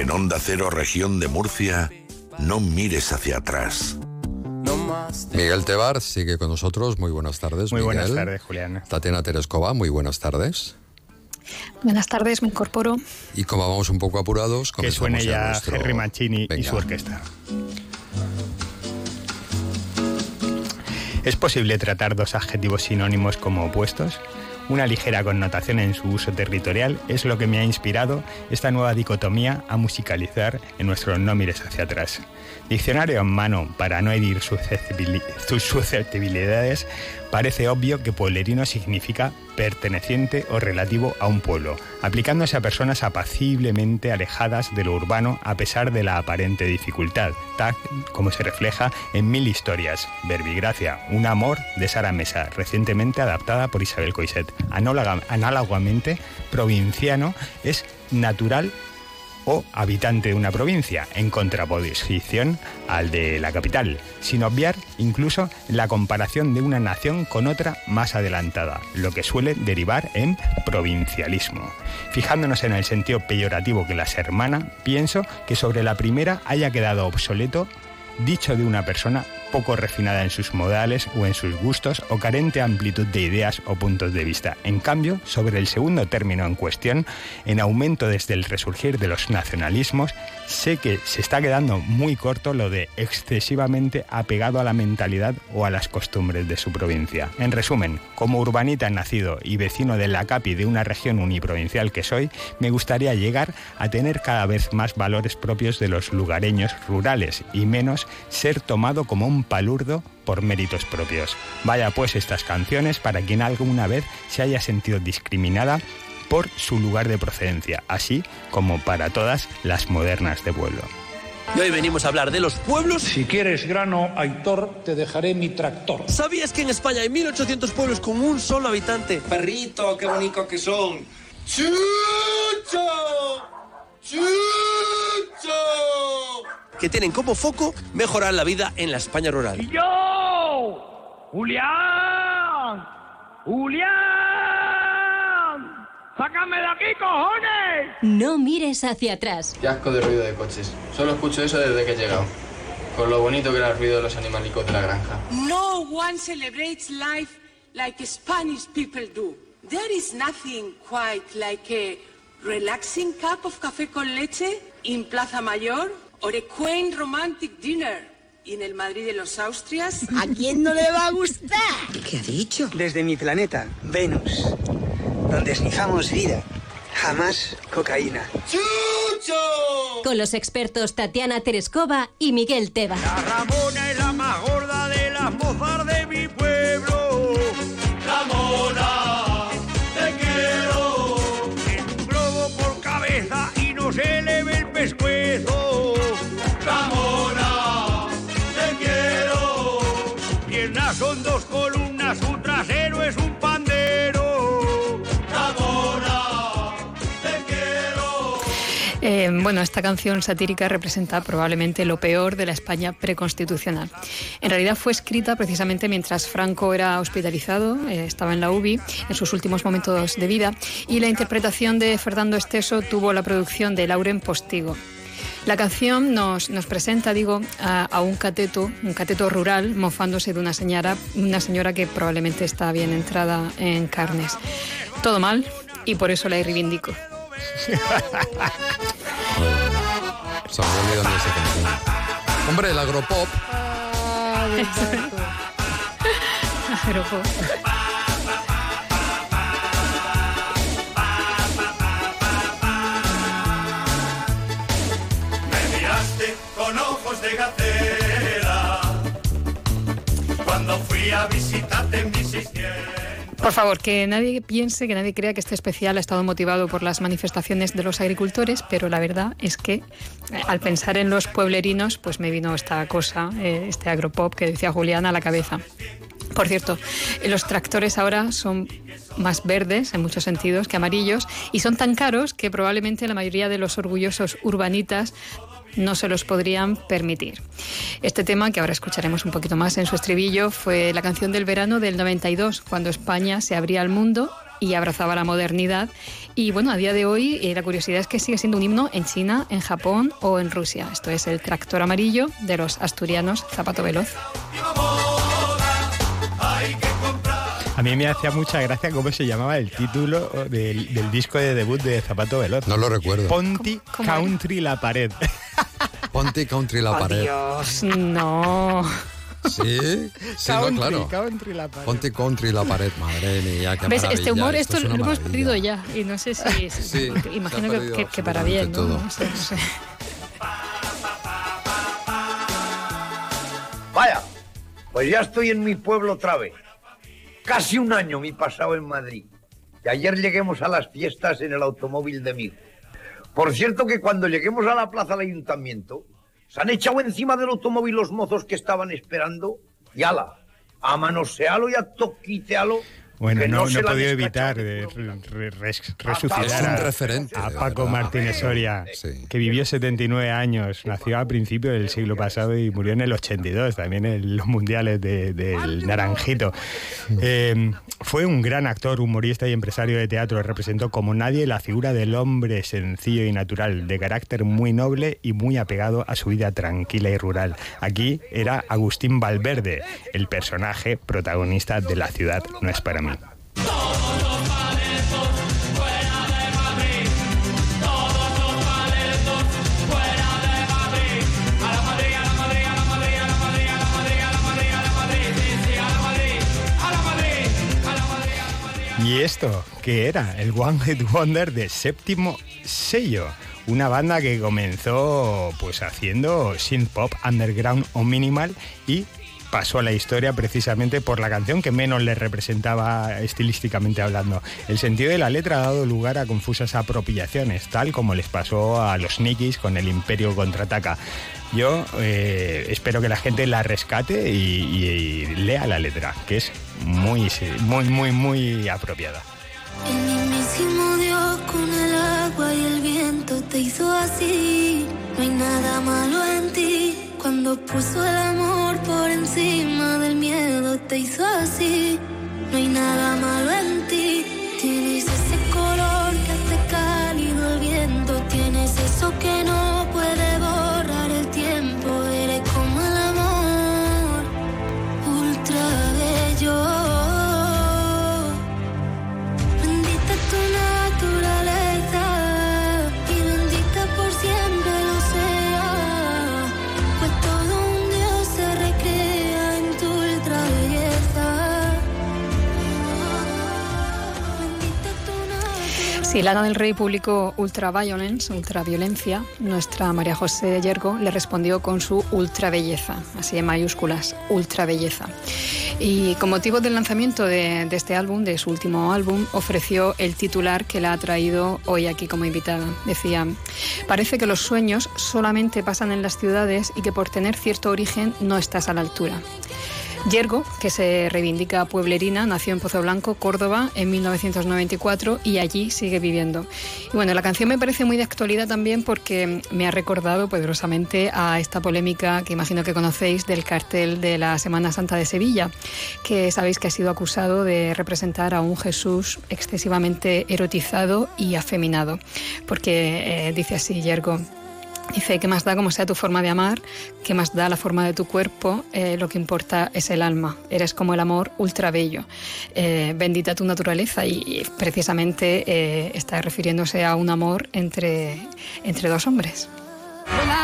En Onda Cero, región de Murcia, no mires hacia atrás. Miguel Tebar sigue con nosotros. Muy buenas tardes. Muy Miguel. buenas tardes, Julián. Tatiana Terescova, muy buenas tardes. Buenas tardes, me incorporo. Y como vamos un poco apurados, Que comenzamos suene ya nuestro- Henry Mancini y su orquesta. ¿Es posible tratar dos adjetivos sinónimos como opuestos? Una ligera connotación en su uso territorial es lo que me ha inspirado esta nueva dicotomía a musicalizar en nuestro No mires hacia atrás. Diccionario en mano para no herir susceptibili- sus susceptibilidades, parece obvio que pueblerino significa perteneciente o relativo a un pueblo, aplicándose a personas apaciblemente alejadas de lo urbano a pesar de la aparente dificultad, tal como se refleja en Mil Historias, Verbigracia, un amor de Sara Mesa, recientemente adaptada por Isabel. Análoga- análogamente, provinciano es natural o habitante de una provincia, en contraposición al de la capital, sin obviar incluso la comparación de una nación con otra más adelantada, lo que suele derivar en provincialismo. Fijándonos en el sentido peyorativo que las hermana, pienso que sobre la primera haya quedado obsoleto dicho de una persona poco refinada en sus modales o en sus gustos o carente amplitud de ideas o puntos de vista. En cambio, sobre el segundo término en cuestión, en aumento desde el resurgir de los nacionalismos, sé que se está quedando muy corto lo de excesivamente apegado a la mentalidad o a las costumbres de su provincia. En resumen, como urbanita nacido y vecino de la CAPI de una región uniprovincial que soy, me gustaría llegar a tener cada vez más valores propios de los lugareños rurales y menos ser tomado como un palurdo por méritos propios. Vaya pues estas canciones para quien alguna vez se haya sentido discriminada por su lugar de procedencia, así como para todas las modernas de pueblo. Y hoy venimos a hablar de los pueblos. Si quieres grano, Aitor, te dejaré mi tractor. ¿Sabías que en España hay 1800 pueblos con un solo habitante? Perrito, qué bonitos que son. ¡Chucho! ¡Chucho! Que tienen como foco mejorar la vida en la España rural. ¡Yo! ¡Julián! ¡Julián! ¡Sácame de aquí, cojones! No mires hacia atrás. Qué asco de ruido de coches. Solo escucho eso desde que he llegado. Con lo bonito que era el ruido de los animalicos de la granja. No one celebrates life like Spanish people do. There is nothing quite like a relaxing cup of café con leche in Plaza Mayor or a quaint romantic dinner en el Madrid de los Austrias. ¿A quién no le va a gustar? ¿Qué ha dicho? Desde mi planeta, Venus, donde snifamos vida, jamás cocaína. ¡Chucho! Con los expertos Tatiana Terescova y Miguel Teba. Ramona es la más gorda de las mozas su trasero es un pandero. Te quiero. Eh, bueno, esta canción satírica representa probablemente lo peor de la España preconstitucional. En realidad fue escrita precisamente mientras Franco era hospitalizado, eh, estaba en la UBI en sus últimos momentos de vida, y la interpretación de Fernando Esteso tuvo la producción de Lauren Postigo. La canción nos, nos presenta, digo, a, a un cateto, un cateto rural, mofándose de una señora, una señora que probablemente está bien entrada en carnes. Todo mal y por eso la reivindico. Hombre, el agropop. Agropop. Ojos de gacela. Cuando fui a visitarte en mi 600. Por favor, que nadie piense, que nadie crea que este especial ha estado motivado por las manifestaciones de los agricultores, pero la verdad es que eh, al pensar en los pueblerinos, pues me vino esta cosa, eh, este agropop que decía Juliana a la cabeza. Por cierto, eh, los tractores ahora son más verdes en muchos sentidos que amarillos y son tan caros que probablemente la mayoría de los orgullosos urbanitas no se los podrían permitir. Este tema, que ahora escucharemos un poquito más en su estribillo, fue la canción del verano del 92, cuando España se abría al mundo y abrazaba la modernidad. Y bueno, a día de hoy eh, la curiosidad es que sigue siendo un himno en China, en Japón o en Rusia. Esto es el tractor amarillo de los asturianos Zapato Veloz. A mí me hacía mucha gracia cómo se llamaba el título del, del disco de debut de Zapato Veloz. No lo recuerdo. Ponti Country La Pared. Ponti Country La Pared. Dios, no. Sí, sí, no, Country, claro. Country La Pared. Ponti Country La Pared, madre mía, qué ¿Ves? maravilla. Este humor, esto esto es lo hemos perdido ya. Y no sé si. Sí, se imagino que, que- que para bien, ¿no? absolutamente No sé, no sé. Vaya, pues ya estoy en mi pueblo otra vez. Casi un año me he pasado en Madrid. Y ayer lleguemos a las fiestas en el automóvil de mi hijo. Por cierto que cuando lleguemos a la plaza del ayuntamiento, se han echado encima del automóvil los mozos que estaban esperando. Y ala, a manosealo y a toquitealo. Bueno, no, no he podido evitar de re- re- res- resucitar a, Paco. Martínez Soria, que vivió 79 años, nació a principios del siglo pasado y murió en el 82, también en los mundiales de- del Naranjito. Eh, fue un gran actor, humorista y empresario de teatro. Representó como nadie la figura del hombre sencillo y natural, de carácter muy noble y muy apegado a su vida tranquila y rural. Aquí era Agustín Valverde, el personaje protagonista de La ciudad no es para mí. ¿Y esto qué era? El One Hit Wonder de séptimo sello. Una banda que comenzó pues haciendo synth pop underground o minimal y pasó a la historia precisamente por la canción que menos le representaba estilísticamente hablando. El sentido de la letra ha dado lugar a confusas apropiaciones, tal como les pasó a los Nikis con el Imperio contraataca. Yo eh, espero que la gente la rescate y, lea la letra, que es muy, muy, muy, muy apropiada. El mismísimo Dios con el agua y el viento te hizo así. No hay nada malo en. Cuando puso el amor por encima del miedo te hizo así. No hay nada malo en ti. Si Lana del Rey publicó Ultraviolence, ultraviolencia, nuestra María José Yergo le respondió con su ultrabelleza, así en mayúsculas, ultrabelleza. Y con motivo del lanzamiento de, de este álbum, de su último álbum, ofreció el titular que la ha traído hoy aquí como invitada. Decía, parece que los sueños solamente pasan en las ciudades y que por tener cierto origen no estás a la altura. Yergo, que se reivindica pueblerina, nació en Pozo Blanco, Córdoba, en 1994 y allí sigue viviendo. Y bueno, la canción me parece muy de actualidad también porque me ha recordado poderosamente a esta polémica que imagino que conocéis del cartel de la Semana Santa de Sevilla, que sabéis que ha sido acusado de representar a un Jesús excesivamente erotizado y afeminado. Porque eh, dice así Yergo. Dice, ¿qué más da como sea tu forma de amar? ¿Qué más da la forma de tu cuerpo? Eh, lo que importa es el alma. Eres como el amor ultra bello. Eh, bendita tu naturaleza. Y, precisamente eh, está refiriéndose a un amor entre, entre dos hombres. Well,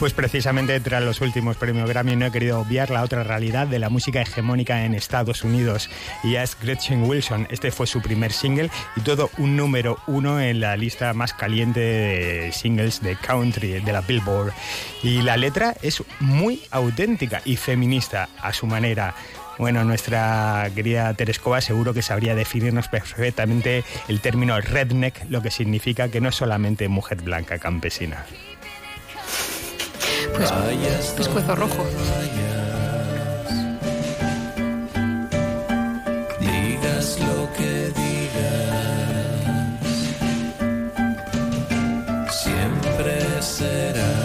Pues precisamente tras los últimos premios Grammy no he querido obviar la otra realidad de la música hegemónica en Estados Unidos y es Gretchen Wilson. Este fue su primer single y todo un número uno en la lista más caliente de singles de country de la Billboard. Y la letra es muy auténtica y feminista a su manera. Bueno, nuestra querida Terescova seguro que sabría definirnos perfectamente el término redneck, lo que significa que no es solamente mujer blanca campesina. Pes- pescuezo rojo. Digas lo que digas, siempre serás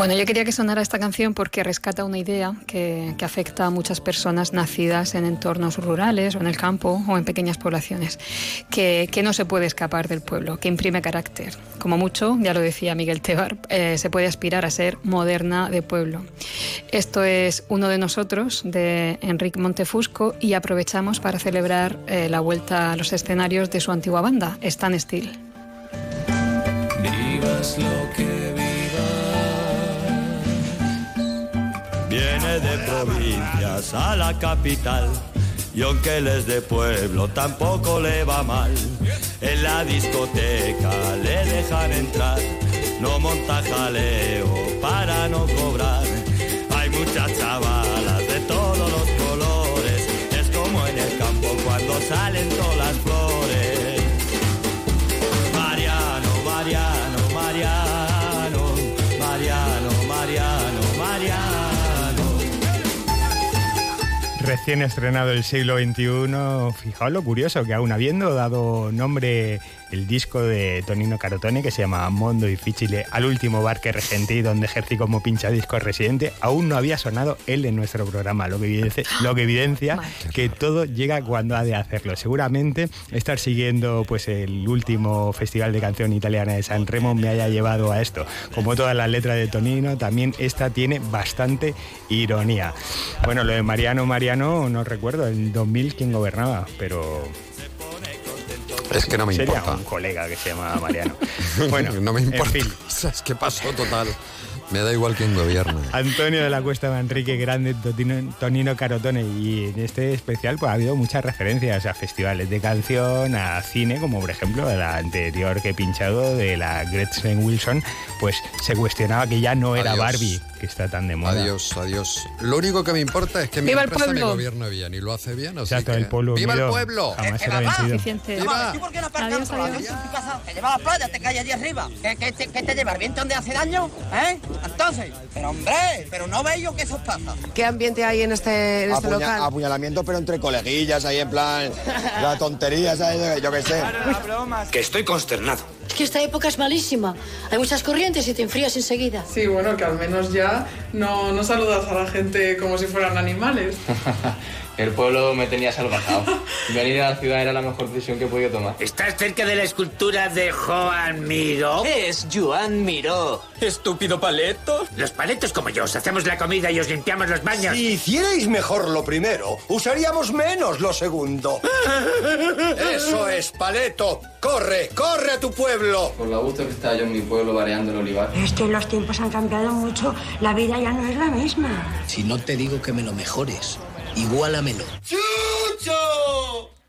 Bueno, yo quería que sonara esta canción porque rescata una idea que, que afecta a muchas personas nacidas en entornos rurales o en el campo o en pequeñas poblaciones, que, que no se puede escapar del pueblo, que imprime carácter. Como mucho, ya lo decía Miguel Tebar, eh, se puede aspirar a ser moderna de pueblo. Esto es Uno de nosotros de Enrique Montefusco y aprovechamos para celebrar eh, la vuelta a los escenarios de su antigua banda, Stan Steel. Vivas lo que Viene de provincias a la capital y aunque él es de pueblo tampoco le va mal. En la discoteca le dejan entrar, no monta jaleo para no cobrar. Hay muchas chavalas de todos los colores, es como en el campo cuando salen todas Recién estrenado el siglo XXI, fijaos lo curioso que aún habiendo dado nombre el disco de Tonino Carotone que se llama Mondo Difficile al último bar que regentí donde ejercí como pinchadiscos residente, aún no había sonado él en nuestro programa, lo que evidencia, lo que, evidencia que todo llega cuando ha de hacerlo. Seguramente estar siguiendo pues el último festival de canción italiana de San Remo me haya llevado a esto. Como todas las letras de Tonino, también esta tiene bastante ironía. Bueno, lo de Mariano Mariano no recuerdo, en 2000 quién gobernaba, pero Es que no me sería importa. un colega que se llamaba Mariano. Bueno, no me importa. en fin. Es que pasó total. Me da igual quién gobierna. Antonio de la Cuesta Manrique Grande, Totino- Tonino Carotone y en este especial pues ha habido muchas referencias a festivales de canción, a cine, como por ejemplo la anterior que he pinchado de la Gretchen Wilson, pues se cuestionaba que ya no era Adiós. Barbie, que está tan de moda. Adiós, adiós. Lo único que me importa es que mi ¡Viva el empresa me pueblo! gobierne bien y lo hace bien. Así Exacto, que- el pueblo ¡Viva unido el pueblo! jamás será vencido. ¡Viva! ¿Tú por qué no aparcas por en tu casa? ¿Te lleva a la playa? ¿Te cae allí arriba? ¿Qué, qué, te- qué te lleva? ¿El viento donde hace daño? ¿Eh? Entonces, pero hombre, pero no veis yo que eso pasa. ¿Qué ambiente hay en este, en este Apuña- local? Apuñalamiento, pero entre coleguillas, ahí en plan. La tontería, ¿sabes? Yo qué sé. Que estoy consternado. Es que esta época es malísima. Hay muchas corrientes y te enfrías enseguida. Sí, bueno, que al menos ya no, no saludas a la gente como si fueran animales. El pueblo me tenía salvajado. Venir a la ciudad era la mejor decisión que he podido tomar. ¿Estás cerca de la escultura de Joan Miró? Es Joan Miró. Estúpido paleto. Los paletos como yo, os hacemos la comida y os limpiamos los baños. Si hicierais mejor lo primero, usaríamos menos lo segundo. Eso es, paleto. Corre, corre a tu pueblo. Por lo gusto que estaba yo en mi pueblo variando el olivar. Es que los tiempos han cambiado mucho. La vida ya no es la misma. Si no te digo que me lo mejores, igualamelo. ¡Chucho!